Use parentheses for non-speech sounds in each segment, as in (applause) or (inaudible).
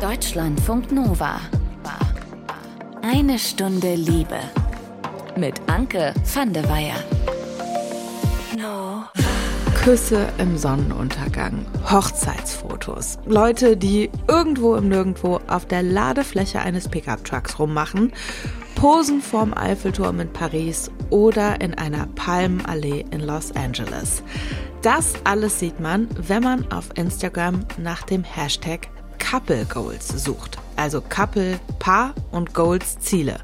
Deutschlandfunk Nova. Eine Stunde Liebe. Mit Anke van der Weyer. No. Küsse im Sonnenuntergang, Hochzeitsfotos, Leute, die irgendwo im Nirgendwo auf der Ladefläche eines Pickup-Trucks rummachen, Posen vorm Eiffelturm in Paris oder in einer Palmenallee in Los Angeles. Das alles sieht man, wenn man auf Instagram nach dem Hashtag Couple Goals sucht. Also Couple, Paar und Goals Ziele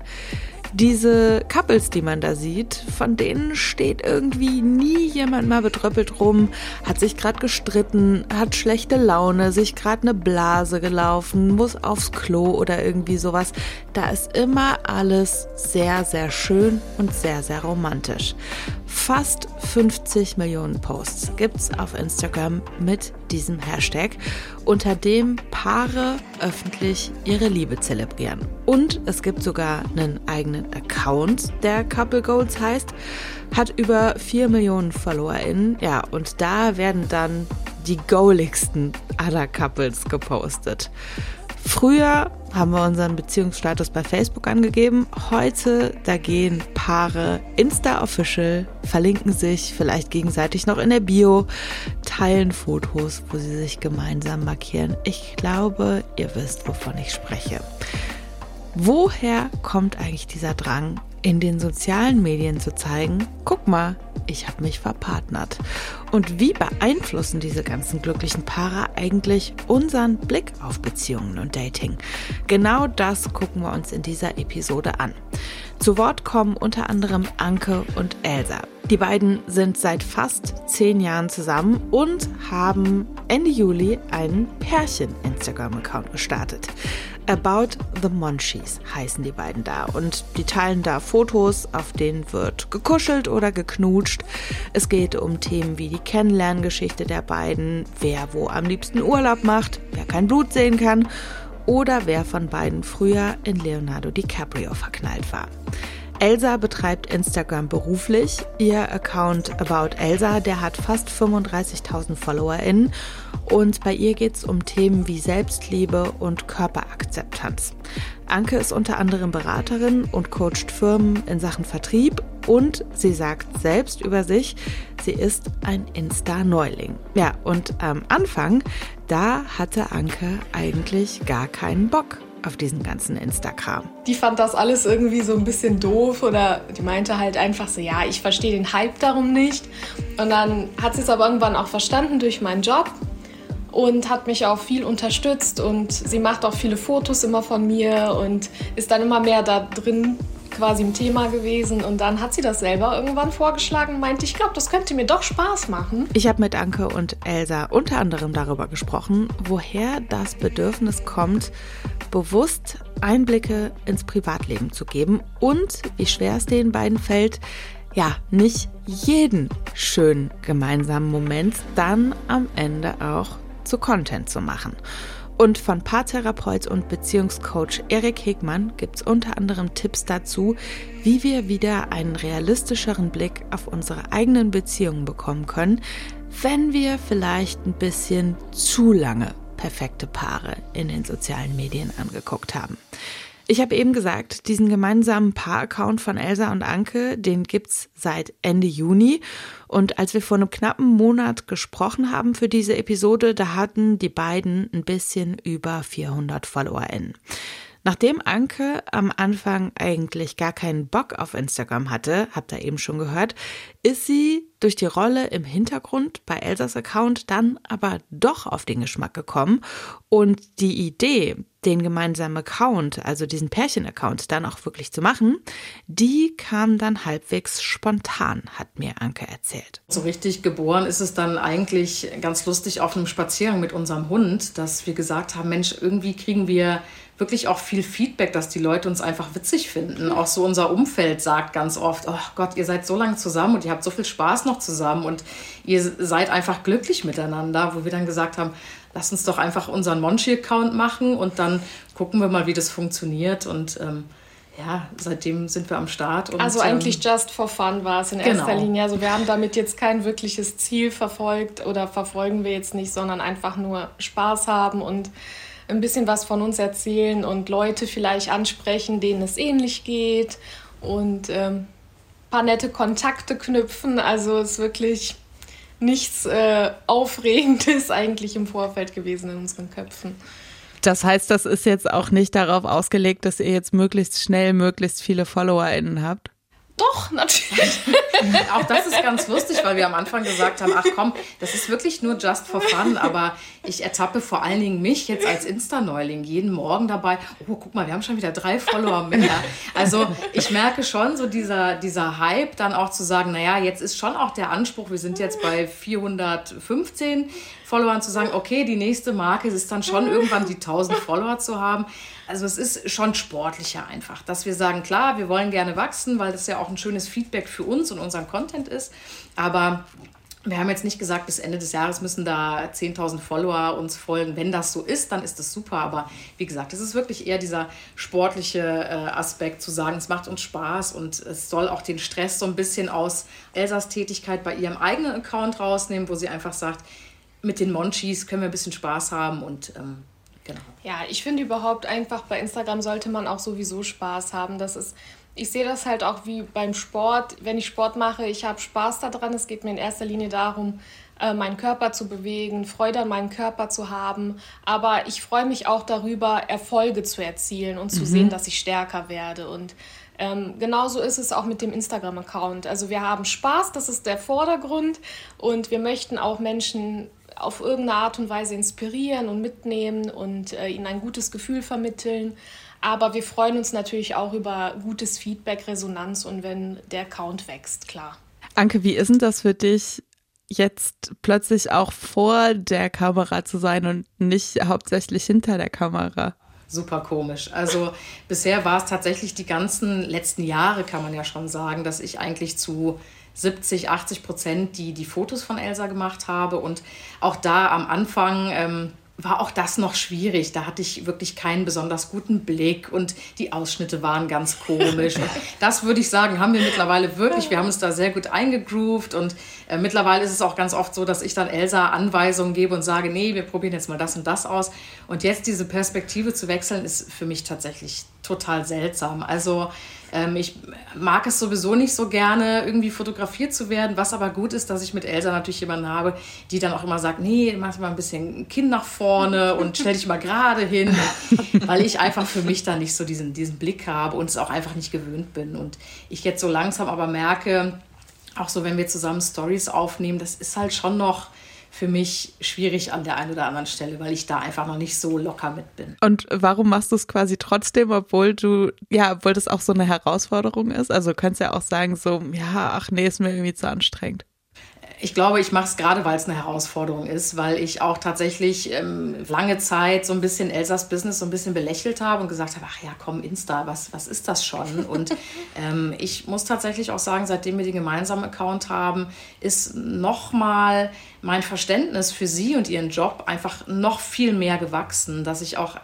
diese Couples, die man da sieht, von denen steht irgendwie nie jemand mal betröppelt rum, hat sich gerade gestritten, hat schlechte Laune, sich gerade eine Blase gelaufen, muss aufs Klo oder irgendwie sowas. Da ist immer alles sehr, sehr schön und sehr, sehr romantisch. Fast 50 Millionen Posts gibt's auf Instagram mit diesem Hashtag, unter dem Paare öffentlich ihre Liebe zelebrieren. Und es gibt sogar einen eigenen Account, der Couple Goals heißt, hat über 4 Millionen FollowerInnen. Ja, und da werden dann die goaligsten aller Couples gepostet. Früher haben wir unseren Beziehungsstatus bei Facebook angegeben. Heute, da gehen Paare Insta-Official, verlinken sich vielleicht gegenseitig noch in der Bio, teilen Fotos, wo sie sich gemeinsam markieren. Ich glaube, ihr wisst, wovon ich spreche. Woher kommt eigentlich dieser Drang, in den sozialen Medien zu zeigen, guck mal, ich habe mich verpartnert. Und wie beeinflussen diese ganzen glücklichen Paare eigentlich unseren Blick auf Beziehungen und Dating? Genau das gucken wir uns in dieser Episode an. Zu Wort kommen unter anderem Anke und Elsa. Die beiden sind seit fast zehn Jahren zusammen und haben Ende Juli einen Pärchen-Instagram-Account gestartet. About the Monchies heißen die beiden da und die teilen da Fotos, auf denen wird gekuschelt oder geknutscht. Es geht um Themen wie die Kennenlerngeschichte der beiden, wer wo am liebsten Urlaub macht, wer kein Blut sehen kann oder wer von beiden früher in Leonardo DiCaprio verknallt war. Elsa betreibt Instagram beruflich. Ihr Account About Elsa, der hat fast 35.000 FollowerInnen und bei ihr geht es um Themen wie Selbstliebe und Körperakzeptanz. Anke ist unter anderem Beraterin und coacht Firmen in Sachen Vertrieb und sie sagt selbst über sich, sie ist ein Insta-Neuling. Ja, und am Anfang, da hatte Anke eigentlich gar keinen Bock auf diesen ganzen Instagram. Die fand das alles irgendwie so ein bisschen doof oder die meinte halt einfach so, ja, ich verstehe den Hype darum nicht. Und dann hat sie es aber irgendwann auch verstanden durch meinen Job und hat mich auch viel unterstützt und sie macht auch viele Fotos immer von mir und ist dann immer mehr da drin quasi im Thema gewesen und dann hat sie das selber irgendwann vorgeschlagen meinte, ich glaube, das könnte mir doch Spaß machen. Ich habe mit Anke und Elsa unter anderem darüber gesprochen, woher das Bedürfnis kommt, bewusst Einblicke ins Privatleben zu geben und wie schwer es den beiden fällt, ja, nicht jeden schönen gemeinsamen Moment dann am Ende auch zu Content zu machen. Und von Paartherapeut und Beziehungscoach Erik Hegmann gibt es unter anderem Tipps dazu, wie wir wieder einen realistischeren Blick auf unsere eigenen Beziehungen bekommen können, wenn wir vielleicht ein bisschen zu lange perfekte Paare in den sozialen Medien angeguckt haben. Ich habe eben gesagt, diesen gemeinsamen Paar-Account von Elsa und Anke, den gibt's seit Ende Juni. Und als wir vor einem knappen Monat gesprochen haben für diese Episode, da hatten die beiden ein bisschen über 400 FollowerInnen. Nachdem Anke am Anfang eigentlich gar keinen Bock auf Instagram hatte, habt ihr eben schon gehört, ist sie durch die Rolle im Hintergrund bei Elsas Account dann aber doch auf den Geschmack gekommen und die Idee, den gemeinsamen Account, also diesen Pärchen-Account dann auch wirklich zu machen, die kam dann halbwegs spontan, hat mir Anke erzählt. So richtig geboren ist es dann eigentlich ganz lustig auf einem Spaziergang mit unserem Hund, dass wir gesagt haben, Mensch, irgendwie kriegen wir wirklich auch viel Feedback, dass die Leute uns einfach witzig finden. Auch so unser Umfeld sagt ganz oft, oh Gott, ihr seid so lange zusammen und ihr habt so viel Spaß noch zusammen und ihr seid einfach glücklich miteinander, wo wir dann gesagt haben, lass uns doch einfach unseren Monchi-Account machen und dann gucken wir mal, wie das funktioniert und ähm, ja, seitdem sind wir am Start. Und, also eigentlich ähm, just for fun war es in genau. erster Linie. Also wir haben damit jetzt kein wirkliches Ziel verfolgt oder verfolgen wir jetzt nicht, sondern einfach nur Spaß haben und ein bisschen was von uns erzählen und Leute vielleicht ansprechen, denen es ähnlich geht und ähm, paar nette Kontakte knüpfen. Also ist wirklich nichts äh, Aufregendes (laughs) eigentlich im Vorfeld gewesen in unseren Köpfen. Das heißt, das ist jetzt auch nicht darauf ausgelegt, dass ihr jetzt möglichst schnell möglichst viele FollowerInnen habt? Doch, natürlich. (laughs) auch das ist ganz lustig, weil wir am Anfang gesagt haben, ach komm, das ist wirklich nur just for fun, aber ich ertappe vor allen Dingen mich jetzt als Insta-Neuling jeden Morgen dabei, oh, guck mal, wir haben schon wieder drei Follower mehr. Also ich merke schon so dieser, dieser Hype, dann auch zu sagen, naja, jetzt ist schon auch der Anspruch, wir sind jetzt bei 415 Followern, zu sagen, okay, die nächste Marke ist dann schon irgendwann die 1000 Follower zu haben. Also es ist schon sportlicher einfach, dass wir sagen, klar, wir wollen gerne wachsen, weil das ja auch ein schönes Feedback für uns und unseren Content ist. Aber wir haben jetzt nicht gesagt, bis Ende des Jahres müssen da 10.000 Follower uns folgen. Wenn das so ist, dann ist das super. Aber wie gesagt, es ist wirklich eher dieser sportliche äh, Aspekt, zu sagen, es macht uns Spaß und es soll auch den Stress so ein bisschen aus Elsas Tätigkeit bei ihrem eigenen Account rausnehmen, wo sie einfach sagt, mit den Monchis können wir ein bisschen Spaß haben und ähm, Genau. Ja, ich finde überhaupt einfach bei Instagram sollte man auch sowieso Spaß haben. Das ist, ich sehe das halt auch wie beim Sport. Wenn ich Sport mache, ich habe Spaß daran. Es geht mir in erster Linie darum, äh, meinen Körper zu bewegen, Freude an meinem Körper zu haben. Aber ich freue mich auch darüber, Erfolge zu erzielen und zu mhm. sehen, dass ich stärker werde. Und ähm, genauso ist es auch mit dem Instagram-Account. Also wir haben Spaß, das ist der Vordergrund. Und wir möchten auch Menschen auf irgendeine Art und Weise inspirieren und mitnehmen und äh, ihnen ein gutes Gefühl vermitteln. Aber wir freuen uns natürlich auch über gutes Feedback, Resonanz und wenn der Account wächst, klar. Anke, wie ist denn das für dich, jetzt plötzlich auch vor der Kamera zu sein und nicht hauptsächlich hinter der Kamera? Super komisch. Also bisher war es tatsächlich die ganzen letzten Jahre, kann man ja schon sagen, dass ich eigentlich zu 70, 80 Prozent, die die Fotos von Elsa gemacht habe. Und auch da am Anfang ähm, war auch das noch schwierig. Da hatte ich wirklich keinen besonders guten Blick und die Ausschnitte waren ganz komisch. Und (laughs) das würde ich sagen, haben wir mittlerweile wirklich. Wir haben uns da sehr gut eingegroovt und äh, mittlerweile ist es auch ganz oft so, dass ich dann Elsa Anweisungen gebe und sage, nee, wir probieren jetzt mal das und das aus. Und jetzt diese Perspektive zu wechseln, ist für mich tatsächlich total seltsam. Also ähm, ich mag es sowieso nicht so gerne, irgendwie fotografiert zu werden, was aber gut ist, dass ich mit Elsa natürlich jemanden habe, die dann auch immer sagt, nee, mach mal ein bisschen Kinn nach vorne und stell dich mal gerade hin, (laughs) weil ich einfach für mich da nicht so diesen, diesen Blick habe und es auch einfach nicht gewöhnt bin. Und ich jetzt so langsam aber merke, auch so, wenn wir zusammen Stories aufnehmen, das ist halt schon noch für mich schwierig an der einen oder anderen Stelle, weil ich da einfach noch nicht so locker mit bin. Und warum machst du es quasi trotzdem, obwohl du, ja, obwohl das auch so eine Herausforderung ist? Also du kannst ja auch sagen, so, ja, ach nee, ist mir irgendwie zu anstrengend ich glaube, ich mache es gerade, weil es eine Herausforderung ist, weil ich auch tatsächlich ähm, lange Zeit so ein bisschen Elsas Business so ein bisschen belächelt habe und gesagt habe, ach ja, komm, Insta, was, was ist das schon? (laughs) Und ähm, ich muss tatsächlich auch sagen, seitdem wir den gemeinsamen Account haben, ist nochmal mein Verständnis für sie und ihren Job einfach noch viel mehr gewachsen, dass ich auch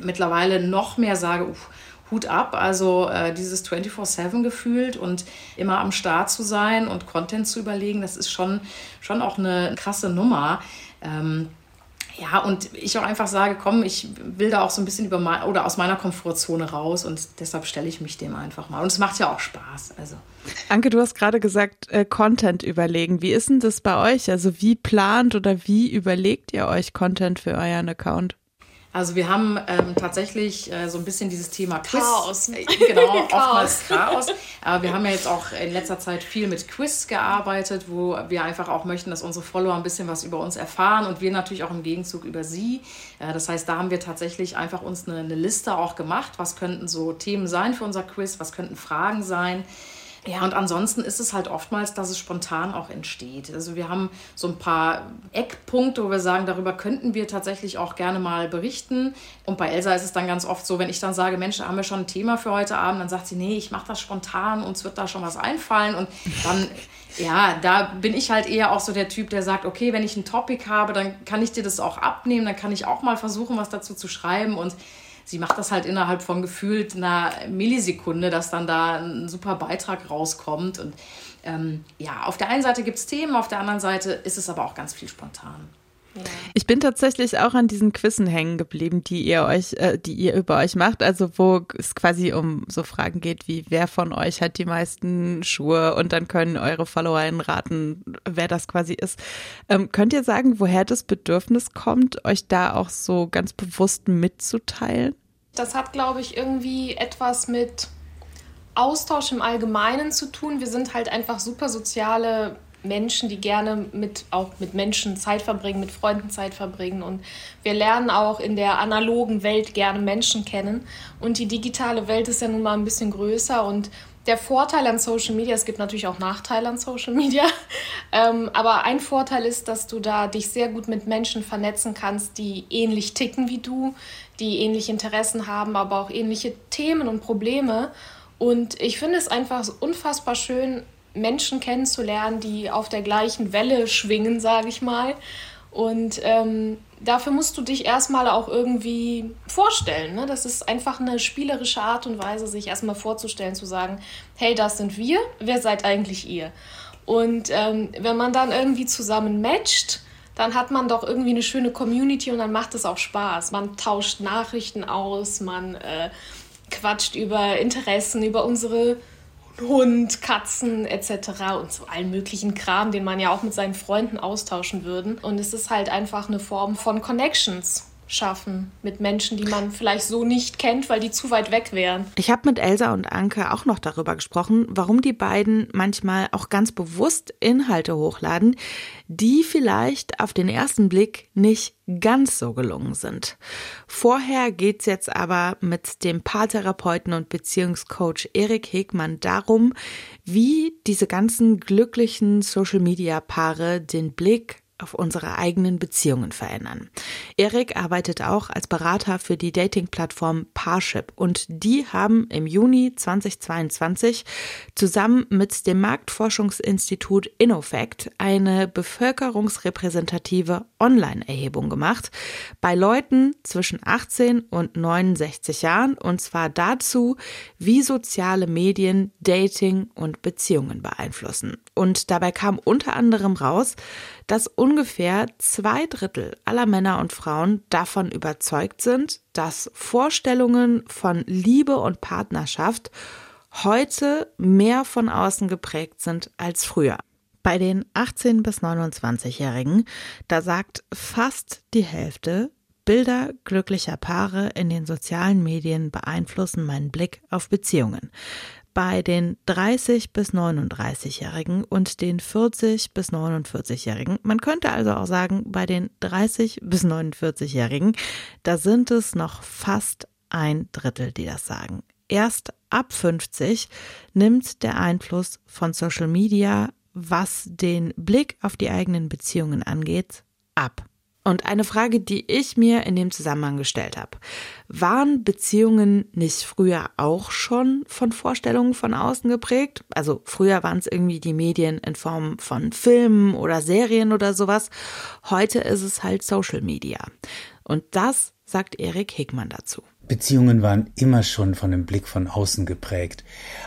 mittlerweile noch mehr sage, uff, Hut ab, also äh, dieses 24-7 gefühlt und immer am Start zu sein und Content zu überlegen, das ist schon, schon auch eine krasse Nummer. Ähm, ja, und ich auch einfach sage, komm, ich will da auch so ein bisschen über mein, oder aus meiner Komfortzone raus und deshalb stelle ich mich dem einfach mal. Und es macht ja auch Spaß. Also. Anke, du hast gerade gesagt, äh, Content überlegen. Wie ist denn das bei euch? Also wie plant oder wie überlegt ihr euch Content für euren Account? Also wir haben ähm, tatsächlich äh, so ein bisschen dieses Thema Quiz. Chaos. Äh, genau, (laughs) oftmals Chaos. Aber wir haben ja jetzt auch in letzter Zeit viel mit Quiz gearbeitet, wo wir einfach auch möchten, dass unsere Follower ein bisschen was über uns erfahren und wir natürlich auch im Gegenzug über sie. Äh, das heißt, da haben wir tatsächlich einfach uns eine, eine Liste auch gemacht. Was könnten so Themen sein für unser Quiz? Was könnten Fragen sein? Ja, und ansonsten ist es halt oftmals, dass es spontan auch entsteht. Also wir haben so ein paar Eckpunkte, wo wir sagen, darüber könnten wir tatsächlich auch gerne mal berichten. Und bei Elsa ist es dann ganz oft so, wenn ich dann sage, Mensch, da haben wir schon ein Thema für heute Abend, dann sagt sie, nee, ich mache das spontan, uns wird da schon was einfallen. Und dann, (laughs) ja, da bin ich halt eher auch so der Typ, der sagt, okay, wenn ich ein Topic habe, dann kann ich dir das auch abnehmen, dann kann ich auch mal versuchen, was dazu zu schreiben. Und sie macht das halt innerhalb von gefühlt einer Millisekunde, dass dann da ein super Beitrag rauskommt. Und ähm, ja, auf der einen Seite gibt es Themen, auf der anderen Seite ist es aber auch ganz viel spontan. Ich bin tatsächlich auch an diesen Quizzen hängen geblieben, die ihr euch, äh, die ihr über euch macht. Also wo es quasi um so Fragen geht wie wer von euch hat die meisten Schuhe und dann können eure FollowerInnen raten, wer das quasi ist. Ähm, könnt ihr sagen, woher das Bedürfnis kommt, euch da auch so ganz bewusst mitzuteilen? Das hat, glaube ich, irgendwie etwas mit Austausch im Allgemeinen zu tun. Wir sind halt einfach super soziale Menschen, die gerne mit auch mit Menschen Zeit verbringen, mit Freunden Zeit verbringen. Und wir lernen auch in der analogen Welt gerne Menschen kennen. Und die digitale Welt ist ja nun mal ein bisschen größer. Und der Vorteil an Social Media, es gibt natürlich auch Nachteile an Social Media, (laughs) ähm, aber ein Vorteil ist, dass du da dich sehr gut mit Menschen vernetzen kannst, die ähnlich ticken wie du, die ähnliche Interessen haben, aber auch ähnliche Themen und Probleme. Und ich finde es einfach unfassbar schön, Menschen kennenzulernen, die auf der gleichen Welle schwingen, sage ich mal. Und ähm, dafür musst du dich erstmal auch irgendwie vorstellen. Ne? Das ist einfach eine spielerische Art und Weise, sich erstmal vorzustellen, zu sagen, hey, das sind wir, wer seid eigentlich ihr? Und ähm, wenn man dann irgendwie zusammen matcht, dann hat man doch irgendwie eine schöne Community und dann macht es auch Spaß. Man tauscht Nachrichten aus, man äh, quatscht über Interessen, über unsere Hund, Katzen etc. und so allen möglichen Kram, den man ja auch mit seinen Freunden austauschen würde. Und es ist halt einfach eine Form von Connections schaffen mit Menschen, die man vielleicht so nicht kennt, weil die zu weit weg wären. Ich habe mit Elsa und Anke auch noch darüber gesprochen, warum die beiden manchmal auch ganz bewusst Inhalte hochladen, die vielleicht auf den ersten Blick nicht ganz so gelungen sind. Vorher geht's jetzt aber mit dem Paartherapeuten und Beziehungscoach Erik Hegmann darum, wie diese ganzen glücklichen Social-Media-Paare den Blick auf unsere eigenen Beziehungen verändern. Erik arbeitet auch als Berater für die Dating-Plattform Parship und die haben im Juni 2022 zusammen mit dem Marktforschungsinstitut Innofact eine bevölkerungsrepräsentative Online-Erhebung gemacht bei Leuten zwischen 18 und 69 Jahren und zwar dazu, wie soziale Medien Dating und Beziehungen beeinflussen. Und dabei kam unter anderem raus, dass ungefähr zwei Drittel aller Männer und Frauen davon überzeugt sind, dass Vorstellungen von Liebe und Partnerschaft heute mehr von außen geprägt sind als früher. Bei den 18 bis 29-Jährigen, da sagt fast die Hälfte, Bilder glücklicher Paare in den sozialen Medien beeinflussen meinen Blick auf Beziehungen bei den 30 bis 39-Jährigen und den 40 bis 49-Jährigen. Man könnte also auch sagen, bei den 30 bis 49-Jährigen, da sind es noch fast ein Drittel, die das sagen. Erst ab 50 nimmt der Einfluss von Social Media, was den Blick auf die eigenen Beziehungen angeht, ab. Und eine Frage, die ich mir in dem Zusammenhang gestellt habe. Waren Beziehungen nicht früher auch schon von Vorstellungen von außen geprägt? Also früher waren es irgendwie die Medien in Form von Filmen oder Serien oder sowas. Heute ist es halt Social Media. Und das sagt Erik Hegmann dazu. Beziehungen waren immer schon von einem Blick von außen geprägt.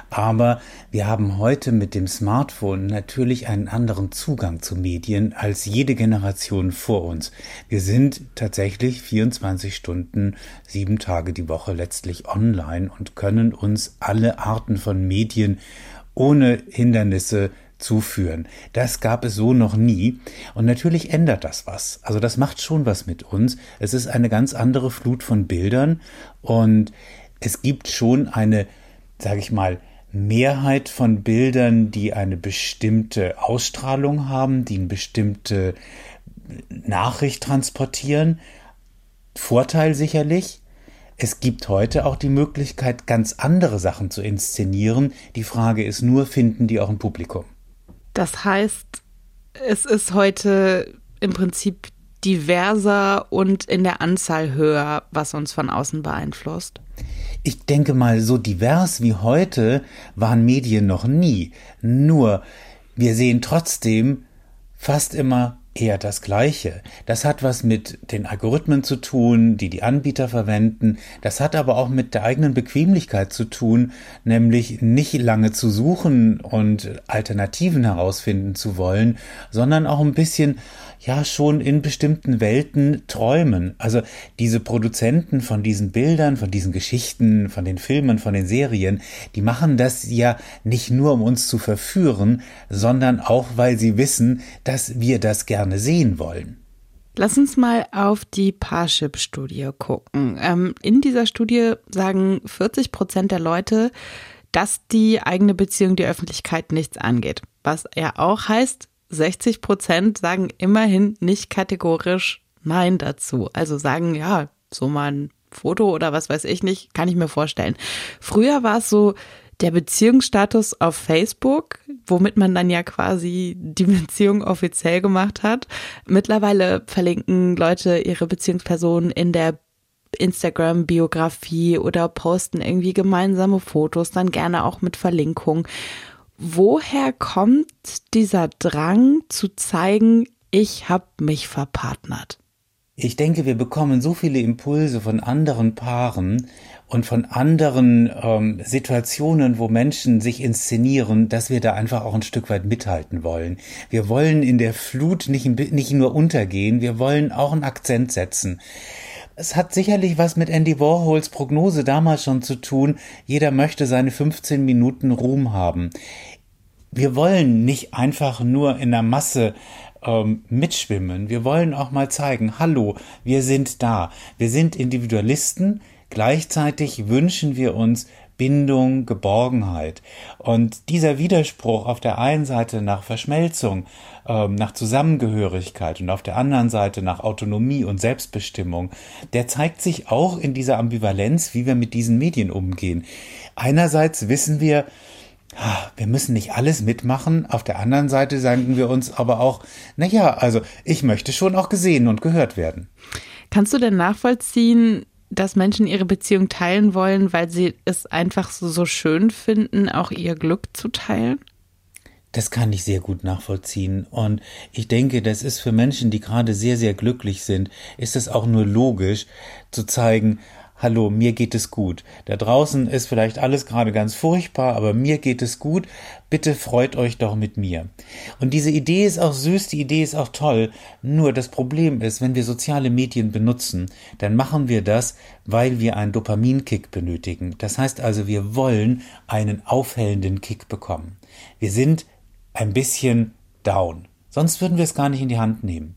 Aber wir haben heute mit dem Smartphone natürlich einen anderen Zugang zu Medien als jede Generation vor uns. Wir sind tatsächlich 24 Stunden, sieben Tage die Woche letztlich online und können uns alle Arten von Medien ohne Hindernisse zuführen. Das gab es so noch nie. Und natürlich ändert das was. Also das macht schon was mit uns. Es ist eine ganz andere Flut von Bildern und es gibt schon eine, sage ich mal, Mehrheit von Bildern, die eine bestimmte Ausstrahlung haben, die eine bestimmte Nachricht transportieren. Vorteil sicherlich. Es gibt heute auch die Möglichkeit, ganz andere Sachen zu inszenieren. Die Frage ist nur, finden die auch ein Publikum? Das heißt, es ist heute im Prinzip diverser und in der Anzahl höher, was uns von außen beeinflusst. Ich denke mal, so divers wie heute waren Medien noch nie. Nur, wir sehen trotzdem fast immer eher das Gleiche. Das hat was mit den Algorithmen zu tun, die die Anbieter verwenden. Das hat aber auch mit der eigenen Bequemlichkeit zu tun, nämlich nicht lange zu suchen und Alternativen herausfinden zu wollen, sondern auch ein bisschen ja schon in bestimmten Welten träumen. Also diese Produzenten von diesen Bildern, von diesen Geschichten, von den Filmen, von den Serien, die machen das ja nicht nur, um uns zu verführen, sondern auch, weil sie wissen, dass wir das gerne sehen wollen. Lass uns mal auf die Parship-Studie gucken. Ähm, in dieser Studie sagen 40 Prozent der Leute, dass die eigene Beziehung die Öffentlichkeit nichts angeht. Was ja auch heißt, 60 Prozent sagen immerhin nicht kategorisch Nein dazu. Also sagen, ja, so mal ein Foto oder was weiß ich nicht, kann ich mir vorstellen. Früher war es so, der Beziehungsstatus auf Facebook, womit man dann ja quasi die Beziehung offiziell gemacht hat. Mittlerweile verlinken Leute ihre Beziehungspersonen in der Instagram-Biografie oder posten irgendwie gemeinsame Fotos, dann gerne auch mit Verlinkung. Woher kommt dieser Drang zu zeigen, ich habe mich verpartnert? Ich denke, wir bekommen so viele Impulse von anderen Paaren und von anderen ähm, Situationen, wo Menschen sich inszenieren, dass wir da einfach auch ein Stück weit mithalten wollen. Wir wollen in der Flut nicht, nicht nur untergehen, wir wollen auch einen Akzent setzen. Es hat sicherlich was mit Andy Warhols Prognose damals schon zu tun. Jeder möchte seine 15 Minuten Ruhm haben. Wir wollen nicht einfach nur in der Masse ähm, mitschwimmen. Wir wollen auch mal zeigen, hallo, wir sind da. Wir sind Individualisten. Gleichzeitig wünschen wir uns Bindung, Geborgenheit. Und dieser Widerspruch auf der einen Seite nach Verschmelzung, ähm, nach Zusammengehörigkeit und auf der anderen Seite nach Autonomie und Selbstbestimmung, der zeigt sich auch in dieser Ambivalenz, wie wir mit diesen Medien umgehen. Einerseits wissen wir, wir müssen nicht alles mitmachen. Auf der anderen Seite sagen wir uns aber auch, na ja, also ich möchte schon auch gesehen und gehört werden. Kannst du denn nachvollziehen, dass Menschen ihre Beziehung teilen wollen, weil sie es einfach so, so schön finden, auch ihr Glück zu teilen? Das kann ich sehr gut nachvollziehen. Und ich denke, das ist für Menschen, die gerade sehr, sehr glücklich sind, ist es auch nur logisch zu zeigen, hallo, mir geht es gut. Da draußen ist vielleicht alles gerade ganz furchtbar, aber mir geht es gut. Bitte freut euch doch mit mir. Und diese Idee ist auch süß, die Idee ist auch toll. Nur das Problem ist, wenn wir soziale Medien benutzen, dann machen wir das, weil wir einen Dopaminkick benötigen. Das heißt also, wir wollen einen aufhellenden Kick bekommen. Wir sind ein bisschen down. Sonst würden wir es gar nicht in die Hand nehmen.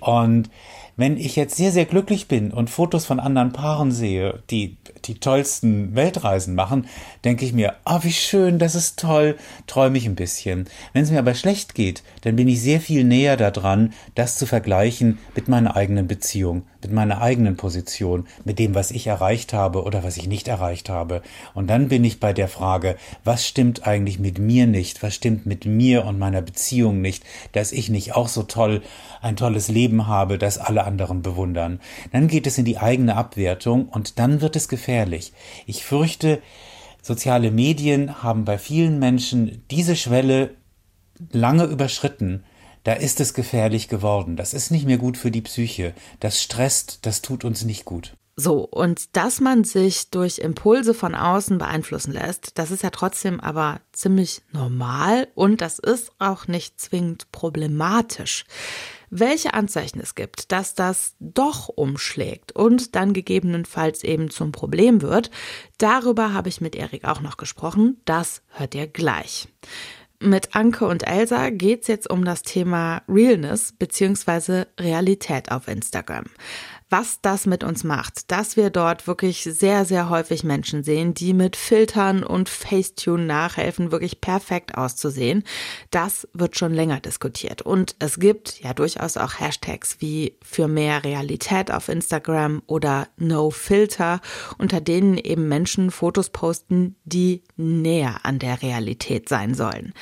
Und wenn ich jetzt sehr, sehr glücklich bin und Fotos von anderen Paaren sehe, die die tollsten Weltreisen machen, denke ich mir, oh, wie schön, das ist toll, träume ich ein bisschen. Wenn es mir aber schlecht geht, dann bin ich sehr viel näher daran, das zu vergleichen mit meiner eigenen Beziehung, mit meiner eigenen Position, mit dem, was ich erreicht habe oder was ich nicht erreicht habe. Und dann bin ich bei der Frage, was stimmt eigentlich mit mir nicht? Was stimmt mit mir und meiner Beziehung nicht, dass ich nicht auch so toll ein tolles Leben habe, das alle anderen bewundern. Dann geht es in die eigene Abwertung und dann wird es gefährlich. Ich fürchte, soziale Medien haben bei vielen Menschen diese Schwelle lange überschritten. Da ist es gefährlich geworden. Das ist nicht mehr gut für die Psyche. Das stresst, das tut uns nicht gut. So, und dass man sich durch Impulse von außen beeinflussen lässt, das ist ja trotzdem aber ziemlich normal und das ist auch nicht zwingend problematisch welche Anzeichen es gibt, dass das doch umschlägt und dann gegebenenfalls eben zum Problem wird. Darüber habe ich mit Erik auch noch gesprochen. Das hört ihr gleich. Mit Anke und Elsa geht's jetzt um das Thema Realness bzw. Realität auf Instagram was das mit uns macht, dass wir dort wirklich sehr, sehr häufig Menschen sehen, die mit Filtern und Facetune nachhelfen, wirklich perfekt auszusehen. Das wird schon länger diskutiert. Und es gibt ja durchaus auch Hashtags wie für mehr Realität auf Instagram oder No Filter, unter denen eben Menschen Fotos posten, die näher an der Realität sein sollen.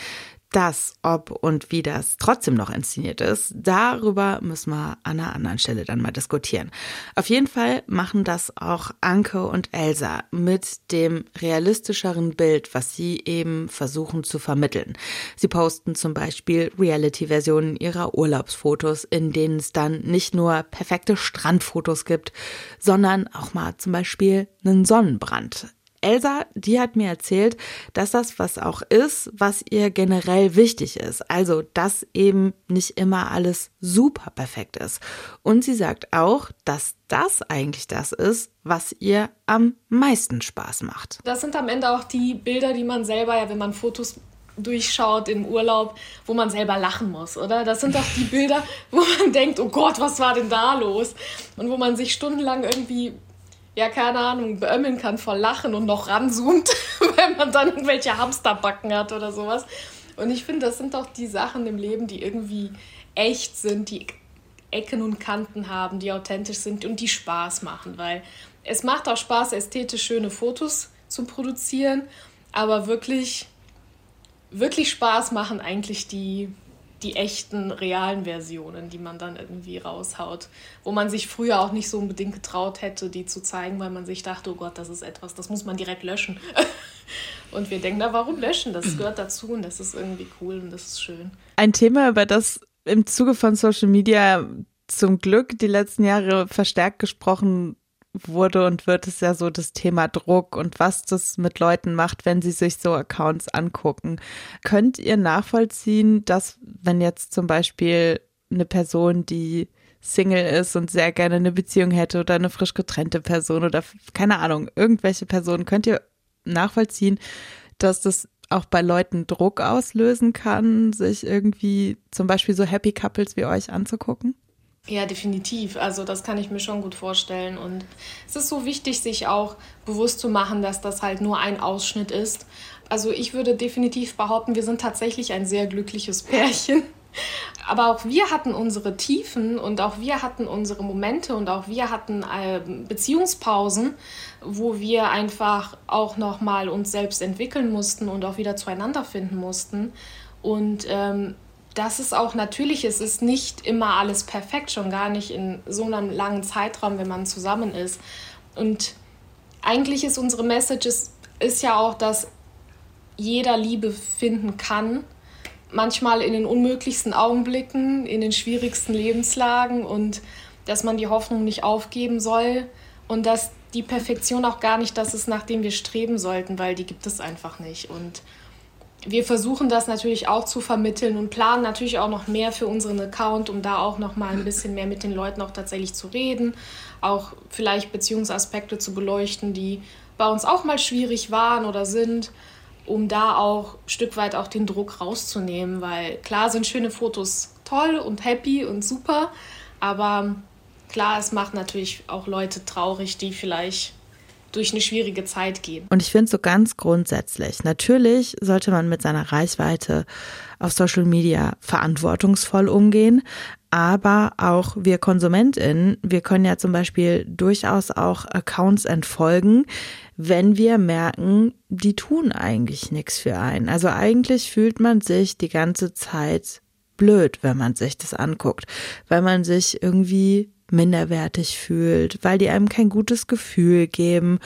Das, ob und wie das trotzdem noch inszeniert ist, darüber müssen wir an einer anderen Stelle dann mal diskutieren. Auf jeden Fall machen das auch Anke und Elsa mit dem realistischeren Bild, was sie eben versuchen zu vermitteln. Sie posten zum Beispiel Reality-Versionen ihrer Urlaubsfotos, in denen es dann nicht nur perfekte Strandfotos gibt, sondern auch mal zum Beispiel einen Sonnenbrand. Elsa, die hat mir erzählt, dass das was auch ist, was ihr generell wichtig ist. Also, dass eben nicht immer alles super perfekt ist. Und sie sagt auch, dass das eigentlich das ist, was ihr am meisten Spaß macht. Das sind am Ende auch die Bilder, die man selber ja, wenn man Fotos durchschaut im Urlaub, wo man selber lachen muss, oder? Das sind doch die Bilder, wo man (laughs) denkt, oh Gott, was war denn da los? Und wo man sich stundenlang irgendwie ja, keine Ahnung, beömmeln kann vor Lachen und noch ranzoomt, (laughs) wenn man dann irgendwelche Hamsterbacken hat oder sowas. Und ich finde, das sind doch die Sachen im Leben, die irgendwie echt sind, die Ecken und Kanten haben, die authentisch sind und die Spaß machen, weil es macht auch Spaß, ästhetisch schöne Fotos zu produzieren, aber wirklich, wirklich Spaß machen eigentlich die, die echten, realen Versionen, die man dann irgendwie raushaut, wo man sich früher auch nicht so unbedingt getraut hätte, die zu zeigen, weil man sich dachte, oh Gott, das ist etwas, das muss man direkt löschen. (laughs) und wir denken, na, warum löschen? Das gehört dazu und das ist irgendwie cool und das ist schön. Ein Thema, über das im Zuge von Social Media zum Glück die letzten Jahre verstärkt gesprochen wurde und wird es ja so das Thema Druck und was das mit Leuten macht, wenn sie sich so Accounts angucken. Könnt ihr nachvollziehen, dass wenn jetzt zum Beispiel eine Person, die Single ist und sehr gerne eine Beziehung hätte oder eine frisch getrennte Person oder keine Ahnung, irgendwelche Personen, könnt ihr nachvollziehen, dass das auch bei Leuten Druck auslösen kann, sich irgendwie zum Beispiel so Happy Couples wie euch anzugucken? Ja, definitiv. Also das kann ich mir schon gut vorstellen. Und es ist so wichtig, sich auch bewusst zu machen, dass das halt nur ein Ausschnitt ist. Also ich würde definitiv behaupten, wir sind tatsächlich ein sehr glückliches Pärchen. (laughs) Aber auch wir hatten unsere Tiefen und auch wir hatten unsere Momente und auch wir hatten äh, Beziehungspausen, wo wir einfach auch nochmal uns selbst entwickeln mussten und auch wieder zueinander finden mussten. Und ähm, das ist auch natürlich, es ist nicht immer alles perfekt, schon gar nicht in so einem langen Zeitraum, wenn man zusammen ist. Und eigentlich ist unsere Message ist, ist ja auch, dass jeder Liebe finden kann, manchmal in den unmöglichsten Augenblicken, in den schwierigsten Lebenslagen und dass man die Hoffnung nicht aufgeben soll und dass die Perfektion auch gar nicht das ist, nach dem wir streben sollten, weil die gibt es einfach nicht. Und wir versuchen das natürlich auch zu vermitteln und planen natürlich auch noch mehr für unseren Account, um da auch noch mal ein bisschen mehr mit den Leuten auch tatsächlich zu reden, auch vielleicht Beziehungsaspekte zu beleuchten, die bei uns auch mal schwierig waren oder sind, um da auch ein Stück weit auch den Druck rauszunehmen, weil klar sind schöne Fotos toll und happy und super, aber klar, es macht natürlich auch Leute traurig, die vielleicht durch eine schwierige Zeit gehen. Und ich finde so ganz grundsätzlich, natürlich sollte man mit seiner Reichweite auf Social Media verantwortungsvoll umgehen, aber auch wir KonsumentInnen, wir können ja zum Beispiel durchaus auch Accounts entfolgen, wenn wir merken, die tun eigentlich nichts für einen. Also eigentlich fühlt man sich die ganze Zeit blöd, wenn man sich das anguckt, weil man sich irgendwie minderwertig fühlt, weil die einem kein gutes Gefühl geben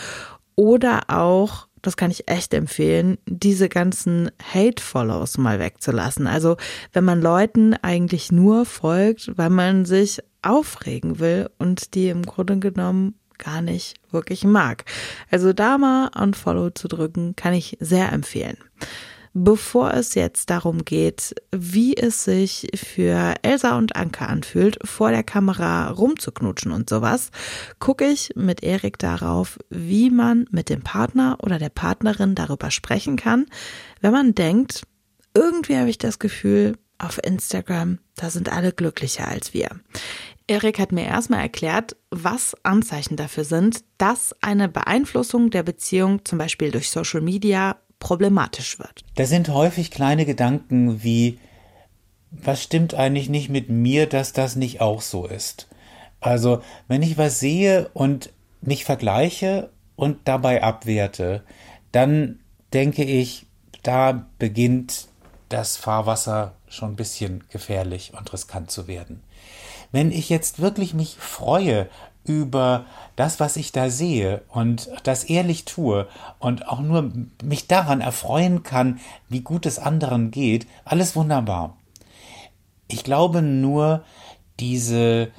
oder auch das kann ich echt empfehlen, diese ganzen Hate-Follows mal wegzulassen. Also wenn man Leuten eigentlich nur folgt, weil man sich aufregen will und die im Grunde genommen gar nicht wirklich mag. Also da mal Unfollow zu drücken, kann ich sehr empfehlen. Bevor es jetzt darum geht, wie es sich für Elsa und Anke anfühlt, vor der Kamera rumzuknutschen und sowas, gucke ich mit Erik darauf, wie man mit dem Partner oder der Partnerin darüber sprechen kann, wenn man denkt, irgendwie habe ich das Gefühl, auf Instagram, da sind alle glücklicher als wir. Erik hat mir erstmal erklärt, was Anzeichen dafür sind, dass eine Beeinflussung der Beziehung zum Beispiel durch Social Media problematisch wird. Da sind häufig kleine Gedanken wie, was stimmt eigentlich nicht mit mir, dass das nicht auch so ist? Also, wenn ich was sehe und mich vergleiche und dabei abwerte, dann denke ich, da beginnt das Fahrwasser schon ein bisschen gefährlich und riskant zu werden. Wenn ich jetzt wirklich mich freue über das, was ich da sehe und das ehrlich tue und auch nur mich daran erfreuen kann, wie gut es anderen geht, alles wunderbar. Ich glaube nur, diese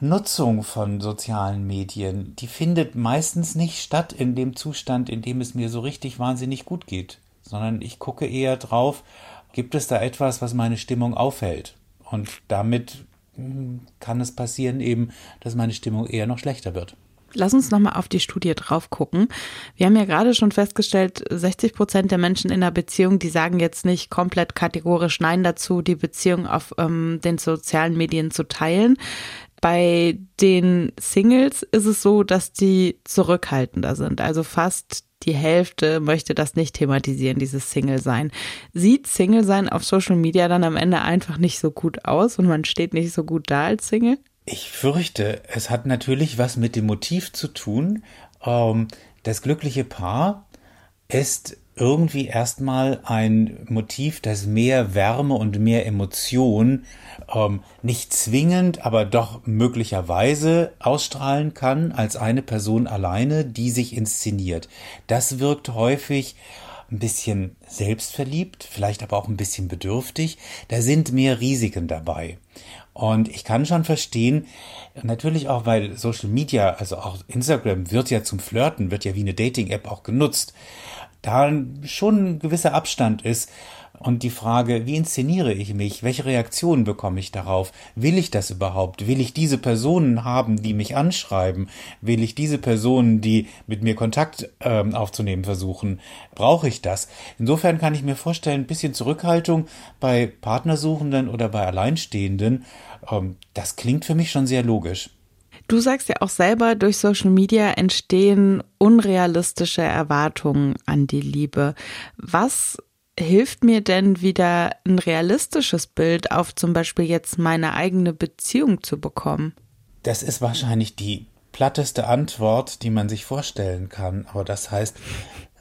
Nutzung von sozialen Medien, die findet meistens nicht statt in dem Zustand, in dem es mir so richtig wahnsinnig gut geht, sondern ich gucke eher drauf, gibt es da etwas, was meine Stimmung aufhält? Und damit hm, kann es passieren eben, dass meine Stimmung eher noch schlechter wird. Lass uns nochmal auf die Studie drauf gucken. Wir haben ja gerade schon festgestellt, 60 Prozent der Menschen in einer Beziehung, die sagen jetzt nicht komplett kategorisch Nein dazu, die Beziehung auf ähm, den sozialen Medien zu teilen. Bei den Singles ist es so, dass die zurückhaltender sind. Also fast die Hälfte möchte das nicht thematisieren, dieses Single-Sein. Sieht Single-Sein auf Social Media dann am Ende einfach nicht so gut aus und man steht nicht so gut da als Single? Ich fürchte, es hat natürlich was mit dem Motiv zu tun. Ähm, das glückliche Paar ist irgendwie erstmal ein Motiv, das mehr Wärme und mehr Emotion ähm, nicht zwingend, aber doch möglicherweise ausstrahlen kann als eine Person alleine, die sich inszeniert. Das wirkt häufig ein bisschen selbstverliebt, vielleicht aber auch ein bisschen bedürftig. Da sind mehr Risiken dabei. Und ich kann schon verstehen, natürlich auch, weil Social Media, also auch Instagram wird ja zum Flirten, wird ja wie eine Dating-App auch genutzt da schon ein gewisser Abstand ist. Und die Frage, wie inszeniere ich mich? Welche Reaktionen bekomme ich darauf? Will ich das überhaupt? Will ich diese Personen haben, die mich anschreiben? Will ich diese Personen, die mit mir Kontakt ähm, aufzunehmen versuchen? Brauche ich das? Insofern kann ich mir vorstellen, ein bisschen Zurückhaltung bei Partnersuchenden oder bei Alleinstehenden, ähm, das klingt für mich schon sehr logisch. Du sagst ja auch selber, durch Social Media entstehen unrealistische Erwartungen an die Liebe. Was hilft mir denn wieder ein realistisches Bild auf zum Beispiel jetzt meine eigene Beziehung zu bekommen? Das ist wahrscheinlich die platteste Antwort, die man sich vorstellen kann. Aber das heißt,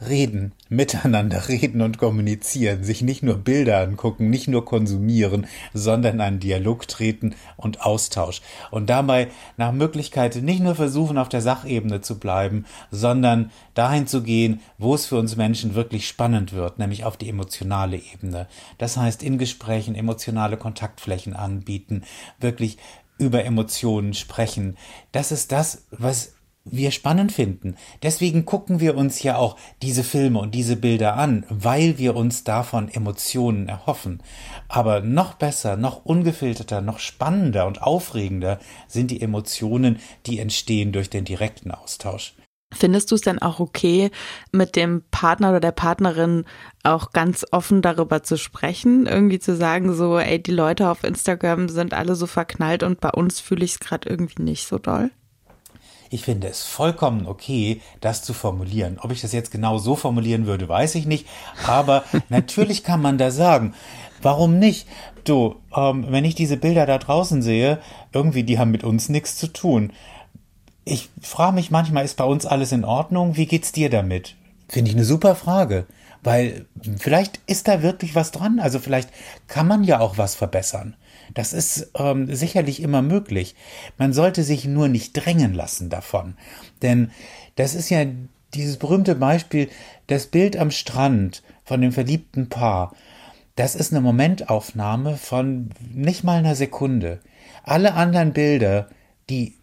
reden, miteinander (laughs) reden und kommunizieren, sich nicht nur Bilder angucken, nicht nur konsumieren, sondern einen Dialog treten und Austausch. Und dabei nach Möglichkeit nicht nur versuchen, auf der Sachebene zu bleiben, sondern dahin zu gehen, wo es für uns Menschen wirklich spannend wird, nämlich auf die emotionale Ebene. Das heißt, in Gesprächen emotionale Kontaktflächen anbieten, wirklich über Emotionen sprechen. Das ist das, was wir spannend finden. Deswegen gucken wir uns ja auch diese Filme und diese Bilder an, weil wir uns davon Emotionen erhoffen. Aber noch besser, noch ungefilterter, noch spannender und aufregender sind die Emotionen, die entstehen durch den direkten Austausch. Findest du es denn auch okay, mit dem Partner oder der Partnerin auch ganz offen darüber zu sprechen? Irgendwie zu sagen, so, ey, die Leute auf Instagram sind alle so verknallt und bei uns fühle ich es gerade irgendwie nicht so doll? Ich finde es vollkommen okay, das zu formulieren. Ob ich das jetzt genau so formulieren würde, weiß ich nicht. Aber (laughs) natürlich kann man da sagen, warum nicht? Du, ähm, wenn ich diese Bilder da draußen sehe, irgendwie, die haben mit uns nichts zu tun ich frage mich manchmal, ist bei uns alles in Ordnung? Wie geht's dir damit? Finde ich eine super Frage, weil vielleicht ist da wirklich was dran. Also vielleicht kann man ja auch was verbessern. Das ist ähm, sicherlich immer möglich. Man sollte sich nur nicht drängen lassen davon. Denn das ist ja dieses berühmte Beispiel, das Bild am Strand von dem verliebten Paar. Das ist eine Momentaufnahme von nicht mal einer Sekunde. Alle anderen Bilder, die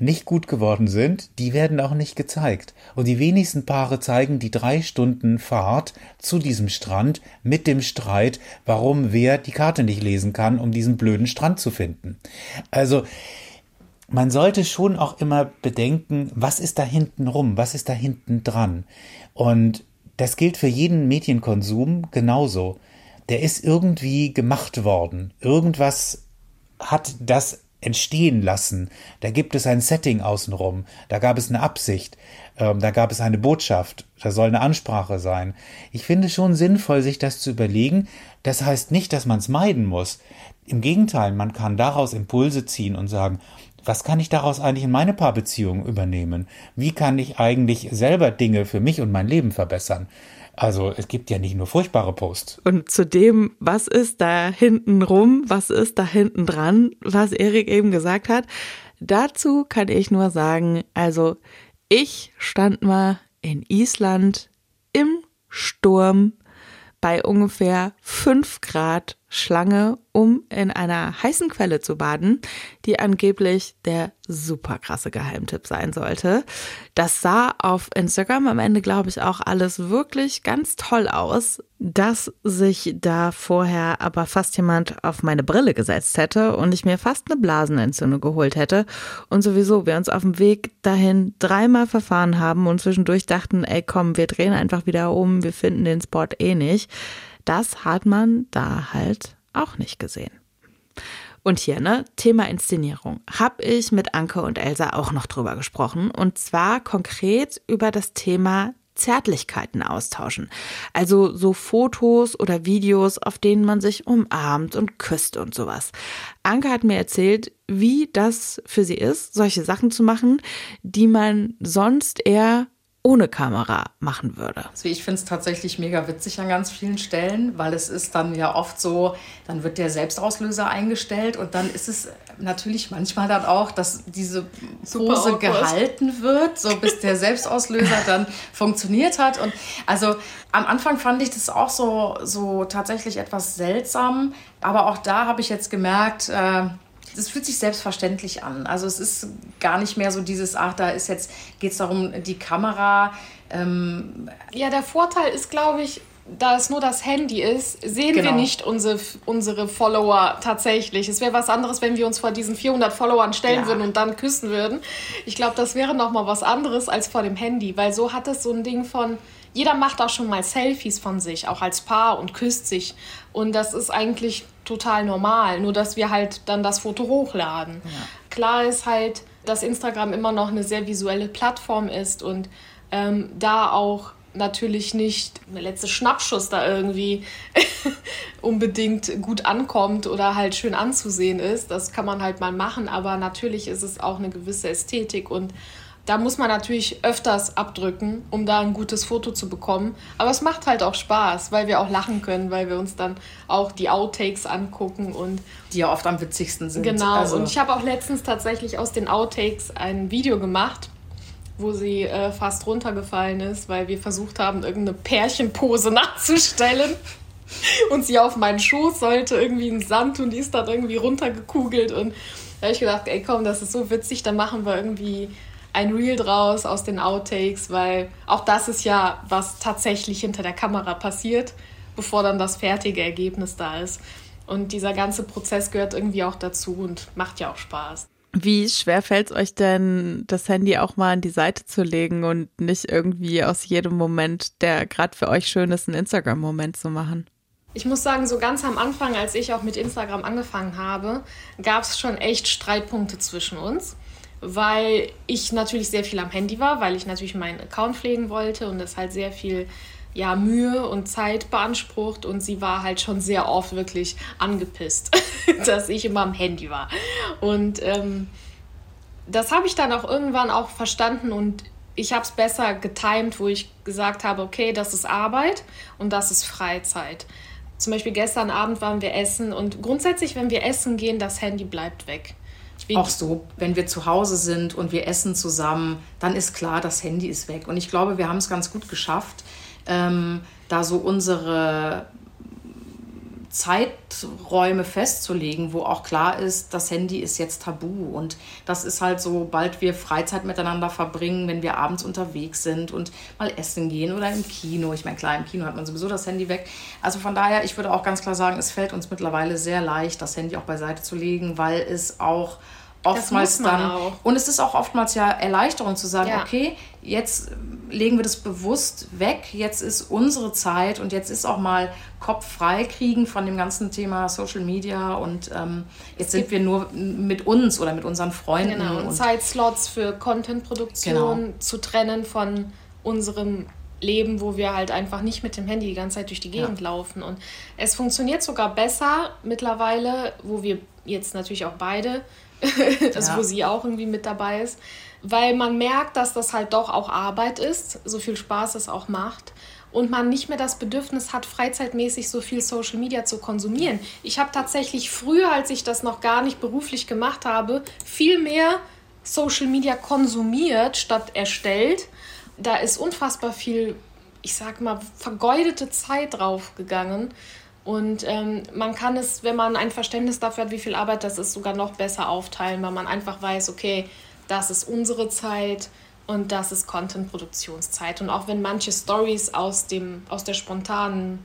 nicht gut geworden sind, die werden auch nicht gezeigt. Und die wenigsten Paare zeigen die drei Stunden Fahrt zu diesem Strand mit dem Streit, warum wer die Karte nicht lesen kann, um diesen blöden Strand zu finden. Also, man sollte schon auch immer bedenken, was ist da hinten rum, was ist da hinten dran. Und das gilt für jeden Medienkonsum genauso. Der ist irgendwie gemacht worden. Irgendwas hat das entstehen lassen. Da gibt es ein Setting außenrum, da gab es eine Absicht, ähm, da gab es eine Botschaft, da soll eine Ansprache sein. Ich finde schon sinnvoll, sich das zu überlegen. Das heißt nicht, dass man es meiden muss. Im Gegenteil, man kann daraus Impulse ziehen und sagen, was kann ich daraus eigentlich in meine Paarbeziehung übernehmen? Wie kann ich eigentlich selber Dinge für mich und mein Leben verbessern? Also es gibt ja nicht nur furchtbare Posts. Und zu dem, was ist da hinten rum, was ist da hinten dran, was Erik eben gesagt hat, dazu kann ich nur sagen, also ich stand mal in Island im Sturm bei ungefähr fünf Grad Schlange, um in einer heißen Quelle zu baden, die angeblich der super krasse Geheimtipp sein sollte. Das sah auf Instagram am Ende, glaube ich, auch alles wirklich ganz toll aus, dass sich da vorher aber fast jemand auf meine Brille gesetzt hätte und ich mir fast eine Blasenentzündung geholt hätte und sowieso wir uns auf dem Weg dahin dreimal verfahren haben und zwischendurch dachten, ey komm, wir drehen einfach wieder um, wir finden den Spot eh nicht. Das hat man da halt auch nicht gesehen. Und hier, ne, Thema Inszenierung. Hab ich mit Anke und Elsa auch noch drüber gesprochen. Und zwar konkret über das Thema Zärtlichkeiten austauschen. Also so Fotos oder Videos, auf denen man sich umarmt und küsst und sowas. Anke hat mir erzählt, wie das für sie ist, solche Sachen zu machen, die man sonst eher ohne Kamera machen würde. Also ich finde es tatsächlich mega witzig an ganz vielen Stellen, weil es ist dann ja oft so, dann wird der Selbstauslöser eingestellt und dann ist es natürlich manchmal dann auch, dass diese Pose gehalten wird, so bis der Selbstauslöser (laughs) dann funktioniert hat. Und also am Anfang fand ich das auch so, so tatsächlich etwas seltsam, aber auch da habe ich jetzt gemerkt, äh, es fühlt sich selbstverständlich an. Also es ist gar nicht mehr so dieses, ach, da ist jetzt, geht es darum, die Kamera. Ähm ja, der Vorteil ist, glaube ich, da es nur das Handy ist, sehen genau. wir nicht unsere, unsere Follower tatsächlich. Es wäre was anderes, wenn wir uns vor diesen 400 Followern stellen ja. würden und dann küssen würden. Ich glaube, das wäre noch mal was anderes als vor dem Handy, weil so hat es so ein Ding von jeder macht auch schon mal Selfies von sich, auch als Paar und küsst sich und das ist eigentlich total normal, nur dass wir halt dann das Foto hochladen. Ja. Klar ist halt, dass Instagram immer noch eine sehr visuelle Plattform ist und ähm, da auch natürlich nicht der letzte Schnappschuss da irgendwie (laughs) unbedingt gut ankommt oder halt schön anzusehen ist. Das kann man halt mal machen, aber natürlich ist es auch eine gewisse Ästhetik und da muss man natürlich öfters abdrücken, um da ein gutes Foto zu bekommen. Aber es macht halt auch Spaß, weil wir auch lachen können, weil wir uns dann auch die Outtakes angucken und die ja oft am witzigsten sind. Genau. Also und ich habe auch letztens tatsächlich aus den Outtakes ein Video gemacht, wo sie äh, fast runtergefallen ist, weil wir versucht haben, irgendeine Pärchenpose (laughs) nachzustellen. Und sie auf meinen Schoß sollte irgendwie in Sand und die ist dann irgendwie runtergekugelt. Und da habe ich gedacht, ey komm, das ist so witzig, dann machen wir irgendwie ein Reel draus aus den Outtakes, weil auch das ist ja, was tatsächlich hinter der Kamera passiert, bevor dann das fertige Ergebnis da ist. Und dieser ganze Prozess gehört irgendwie auch dazu und macht ja auch Spaß. Wie schwer fällt es euch denn, das Handy auch mal an die Seite zu legen und nicht irgendwie aus jedem Moment, der gerade für euch schön ist, einen Instagram-Moment zu machen? Ich muss sagen, so ganz am Anfang, als ich auch mit Instagram angefangen habe, gab es schon echt Streitpunkte zwischen uns weil ich natürlich sehr viel am Handy war, weil ich natürlich meinen Account pflegen wollte und das halt sehr viel ja, Mühe und Zeit beansprucht und sie war halt schon sehr oft wirklich angepisst, (laughs) dass ich immer am Handy war. Und ähm, das habe ich dann auch irgendwann auch verstanden und ich habe es besser getimt, wo ich gesagt habe, okay, das ist Arbeit und das ist Freizeit. Zum Beispiel gestern Abend waren wir essen und grundsätzlich, wenn wir essen gehen, das Handy bleibt weg. Auch so, wenn wir zu Hause sind und wir essen zusammen, dann ist klar, das Handy ist weg. Und ich glaube, wir haben es ganz gut geschafft, ähm, da so unsere Zeiträume festzulegen, wo auch klar ist, das Handy ist jetzt tabu. Und das ist halt so, bald wir Freizeit miteinander verbringen, wenn wir abends unterwegs sind und mal essen gehen oder im Kino. Ich meine, klar, im Kino hat man sowieso das Handy weg. Also von daher, ich würde auch ganz klar sagen, es fällt uns mittlerweile sehr leicht, das Handy auch beiseite zu legen, weil es auch oftmals dann. Auch. Und es ist auch oftmals ja Erleichterung zu sagen, ja. okay, jetzt legen wir das bewusst weg, jetzt ist unsere Zeit und jetzt ist auch mal Kopf frei kriegen von dem ganzen Thema Social Media und ähm, jetzt sind wir nur mit uns oder mit unseren Freunden. Genau, und, und Zeitslots für Contentproduktion genau. zu trennen von unserem Leben, wo wir halt einfach nicht mit dem Handy die ganze Zeit durch die Gegend ja. laufen. Und es funktioniert sogar besser mittlerweile, wo wir jetzt natürlich auch beide (laughs) also ja. wo sie auch irgendwie mit dabei ist. Weil man merkt, dass das halt doch auch Arbeit ist, so viel Spaß es auch macht und man nicht mehr das Bedürfnis hat, freizeitmäßig so viel Social Media zu konsumieren. Ich habe tatsächlich früher, als ich das noch gar nicht beruflich gemacht habe, viel mehr Social Media konsumiert statt erstellt. Da ist unfassbar viel, ich sag mal, vergeudete Zeit draufgegangen. Und ähm, man kann es, wenn man ein Verständnis dafür hat, wie viel Arbeit das ist, sogar noch besser aufteilen, weil man einfach weiß, okay, das ist unsere Zeit, und das ist Content-Produktionszeit. Und auch wenn manche Stories aus, aus der spontanen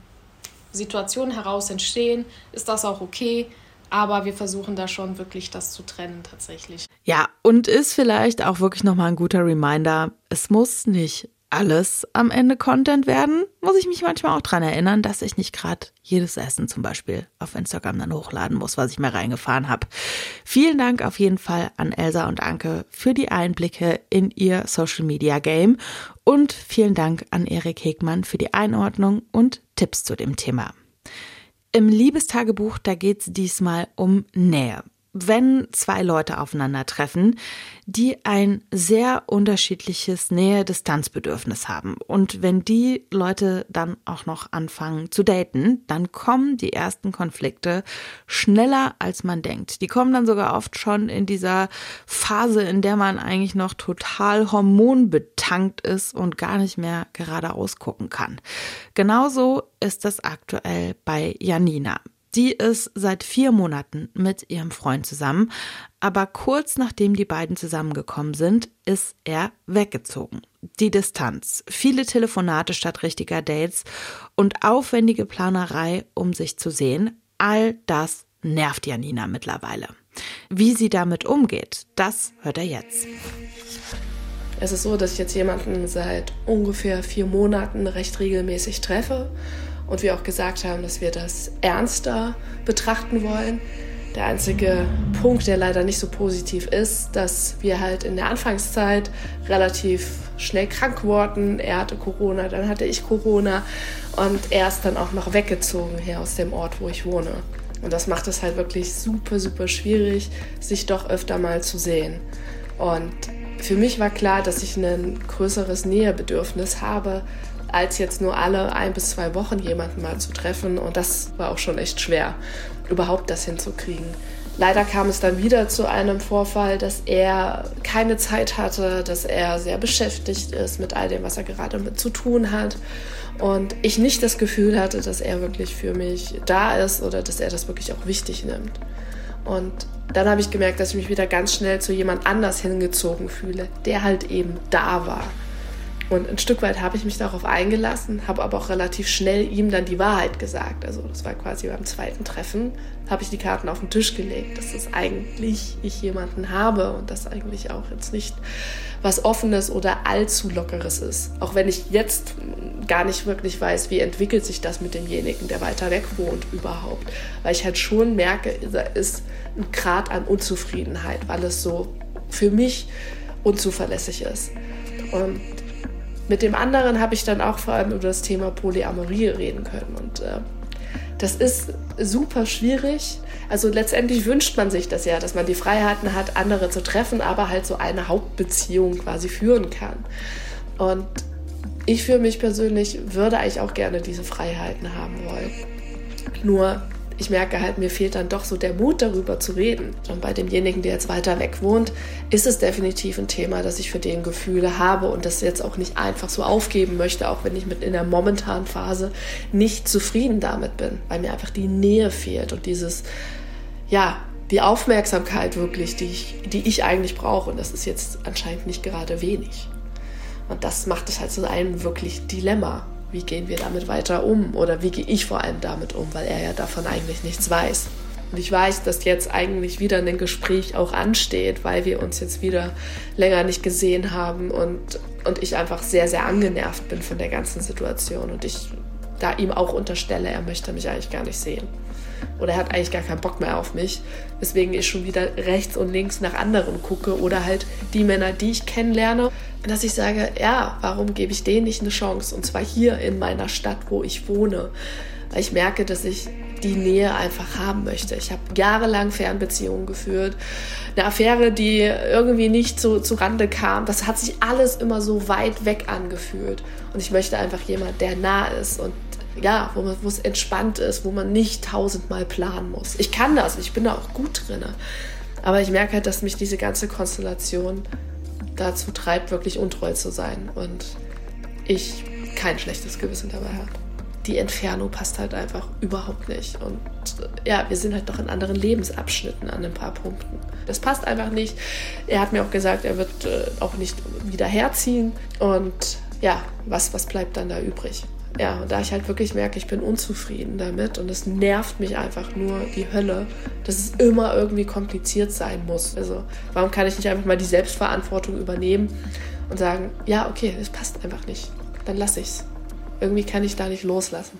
Situation heraus entstehen, ist das auch okay. Aber wir versuchen da schon wirklich das zu trennen tatsächlich. Ja, und ist vielleicht auch wirklich nochmal ein guter Reminder, es muss nicht alles am Ende Content werden, muss ich mich manchmal auch dran erinnern, dass ich nicht gerade jedes Essen zum Beispiel auf Instagram dann hochladen muss, was ich mir reingefahren habe. Vielen Dank auf jeden Fall an Elsa und Anke für die Einblicke in ihr Social Media Game und vielen Dank an Erik Hegmann für die Einordnung und Tipps zu dem Thema. Im Liebestagebuch, da geht es diesmal um Nähe wenn zwei Leute aufeinandertreffen, die ein sehr unterschiedliches Nähe-Distanzbedürfnis haben. Und wenn die Leute dann auch noch anfangen zu daten, dann kommen die ersten Konflikte schneller als man denkt. Die kommen dann sogar oft schon in dieser Phase, in der man eigentlich noch total hormonbetankt ist und gar nicht mehr geradeaus gucken kann. Genauso ist das aktuell bei Janina. Die ist seit vier Monaten mit ihrem Freund zusammen, aber kurz nachdem die beiden zusammengekommen sind, ist er weggezogen. Die Distanz, viele Telefonate statt richtiger Dates und aufwendige Planerei, um sich zu sehen, all das nervt Janina mittlerweile. Wie sie damit umgeht, das hört er jetzt. Es ist so, dass ich jetzt jemanden seit ungefähr vier Monaten recht regelmäßig treffe und wir auch gesagt haben, dass wir das ernster betrachten wollen. Der einzige Punkt, der leider nicht so positiv ist, dass wir halt in der Anfangszeit relativ schnell krank wurden. Er hatte Corona, dann hatte ich Corona und er ist dann auch noch weggezogen hier aus dem Ort, wo ich wohne. Und das macht es halt wirklich super, super schwierig, sich doch öfter mal zu sehen. Und für mich war klar, dass ich ein größeres Nähebedürfnis habe als jetzt nur alle ein bis zwei Wochen jemanden mal zu treffen. Und das war auch schon echt schwer, überhaupt das hinzukriegen. Leider kam es dann wieder zu einem Vorfall, dass er keine Zeit hatte, dass er sehr beschäftigt ist mit all dem, was er gerade mit zu tun hat. Und ich nicht das Gefühl hatte, dass er wirklich für mich da ist oder dass er das wirklich auch wichtig nimmt. Und dann habe ich gemerkt, dass ich mich wieder ganz schnell zu jemand anders hingezogen fühle, der halt eben da war. Und ein Stück weit habe ich mich darauf eingelassen, habe aber auch relativ schnell ihm dann die Wahrheit gesagt. Also das war quasi beim zweiten Treffen, habe ich die Karten auf den Tisch gelegt, dass es eigentlich ich jemanden habe und das eigentlich auch jetzt nicht was Offenes oder allzu Lockeres ist. Auch wenn ich jetzt gar nicht wirklich weiß, wie entwickelt sich das mit demjenigen, der weiter weg wohnt überhaupt. Weil ich halt schon merke, da ist ein Grad an Unzufriedenheit, weil es so für mich unzuverlässig ist. Und mit dem anderen habe ich dann auch vor allem über das Thema Polyamorie reden können. Und äh, das ist super schwierig. Also letztendlich wünscht man sich das ja, dass man die Freiheiten hat, andere zu treffen, aber halt so eine Hauptbeziehung quasi führen kann. Und ich für mich persönlich würde eigentlich auch gerne diese Freiheiten haben wollen. Nur ich merke halt, mir fehlt dann doch so der Mut, darüber zu reden. Und bei demjenigen, der jetzt weiter weg wohnt, ist es definitiv ein Thema, dass ich für den Gefühle habe und das jetzt auch nicht einfach so aufgeben möchte, auch wenn ich mit in der momentanen Phase nicht zufrieden damit bin, weil mir einfach die Nähe fehlt und dieses, ja, die Aufmerksamkeit wirklich, die ich, die ich eigentlich brauche. Und das ist jetzt anscheinend nicht gerade wenig. Und das macht es halt so ein wirklich Dilemma wie gehen wir damit weiter um oder wie gehe ich vor allem damit um, weil er ja davon eigentlich nichts weiß. Und ich weiß, dass jetzt eigentlich wieder ein Gespräch auch ansteht, weil wir uns jetzt wieder länger nicht gesehen haben und, und ich einfach sehr, sehr angenervt bin von der ganzen Situation und ich da ihm auch unterstelle, er möchte mich eigentlich gar nicht sehen. Oder er hat eigentlich gar keinen Bock mehr auf mich, weswegen ich schon wieder rechts und links nach anderen gucke oder halt die Männer, die ich kennenlerne, dass ich sage, ja, warum gebe ich denen nicht eine Chance? Und zwar hier in meiner Stadt, wo ich wohne. Weil ich merke, dass ich die Nähe einfach haben möchte. Ich habe jahrelang Fernbeziehungen geführt, eine Affäre, die irgendwie nicht so zu Rande kam. Das hat sich alles immer so weit weg angefühlt. Und ich möchte einfach jemand, der nah ist und ja, wo, es entspannt ist, wo man nicht tausendmal planen muss. Ich kann das, ich bin da auch gut drin. Aber ich merke halt, dass mich diese ganze Konstellation dazu treibt, wirklich untreu zu sein. Und ich kein schlechtes Gewissen dabei habe die Entfernung passt halt einfach überhaupt nicht. Und ja, wir sind halt doch in anderen Lebensabschnitten an ein paar Punkten. Das passt einfach nicht. Er hat mir auch gesagt, er wird äh, auch nicht wieder herziehen. Und ja, was, was bleibt dann da übrig? Ja, und da ich halt wirklich merke, ich bin unzufrieden damit und es nervt mich einfach nur die Hölle, dass es immer irgendwie kompliziert sein muss. Also, warum kann ich nicht einfach mal die Selbstverantwortung übernehmen und sagen, ja, okay, es passt einfach nicht. Dann lasse ich's irgendwie kann ich da nicht loslassen.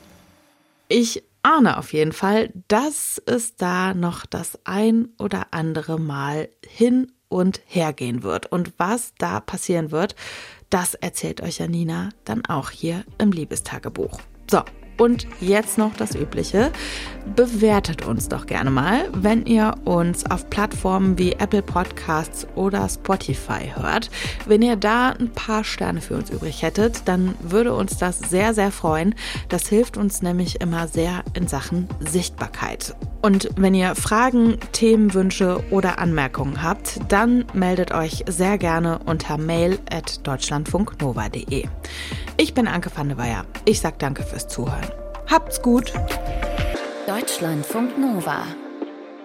Ich ahne auf jeden Fall, dass es da noch das ein oder andere Mal hin und her gehen wird. Und was da passieren wird, das erzählt euch Janina dann auch hier im Liebestagebuch. So, und jetzt noch das Übliche. Bewertet uns doch gerne mal, wenn ihr uns auf Plattformen wie Apple Podcasts oder Spotify hört. Wenn ihr da ein paar Sterne für uns übrig hättet, dann würde uns das sehr, sehr freuen. Das hilft uns nämlich immer sehr in Sachen Sichtbarkeit. Und wenn ihr Fragen, Themenwünsche oder Anmerkungen habt, dann meldet euch sehr gerne unter mail at deutschlandfunknova.de. Ich bin Anke van der Weyer. Ich sag danke fürs Zuhören. Habt's gut. Deutschlandfunk Nova.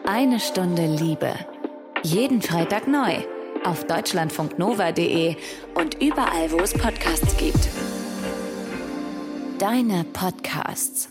Eine Stunde Liebe. Jeden Freitag neu. Auf deutschlandfunknova.de und überall, wo es Podcasts gibt. Deine Podcasts.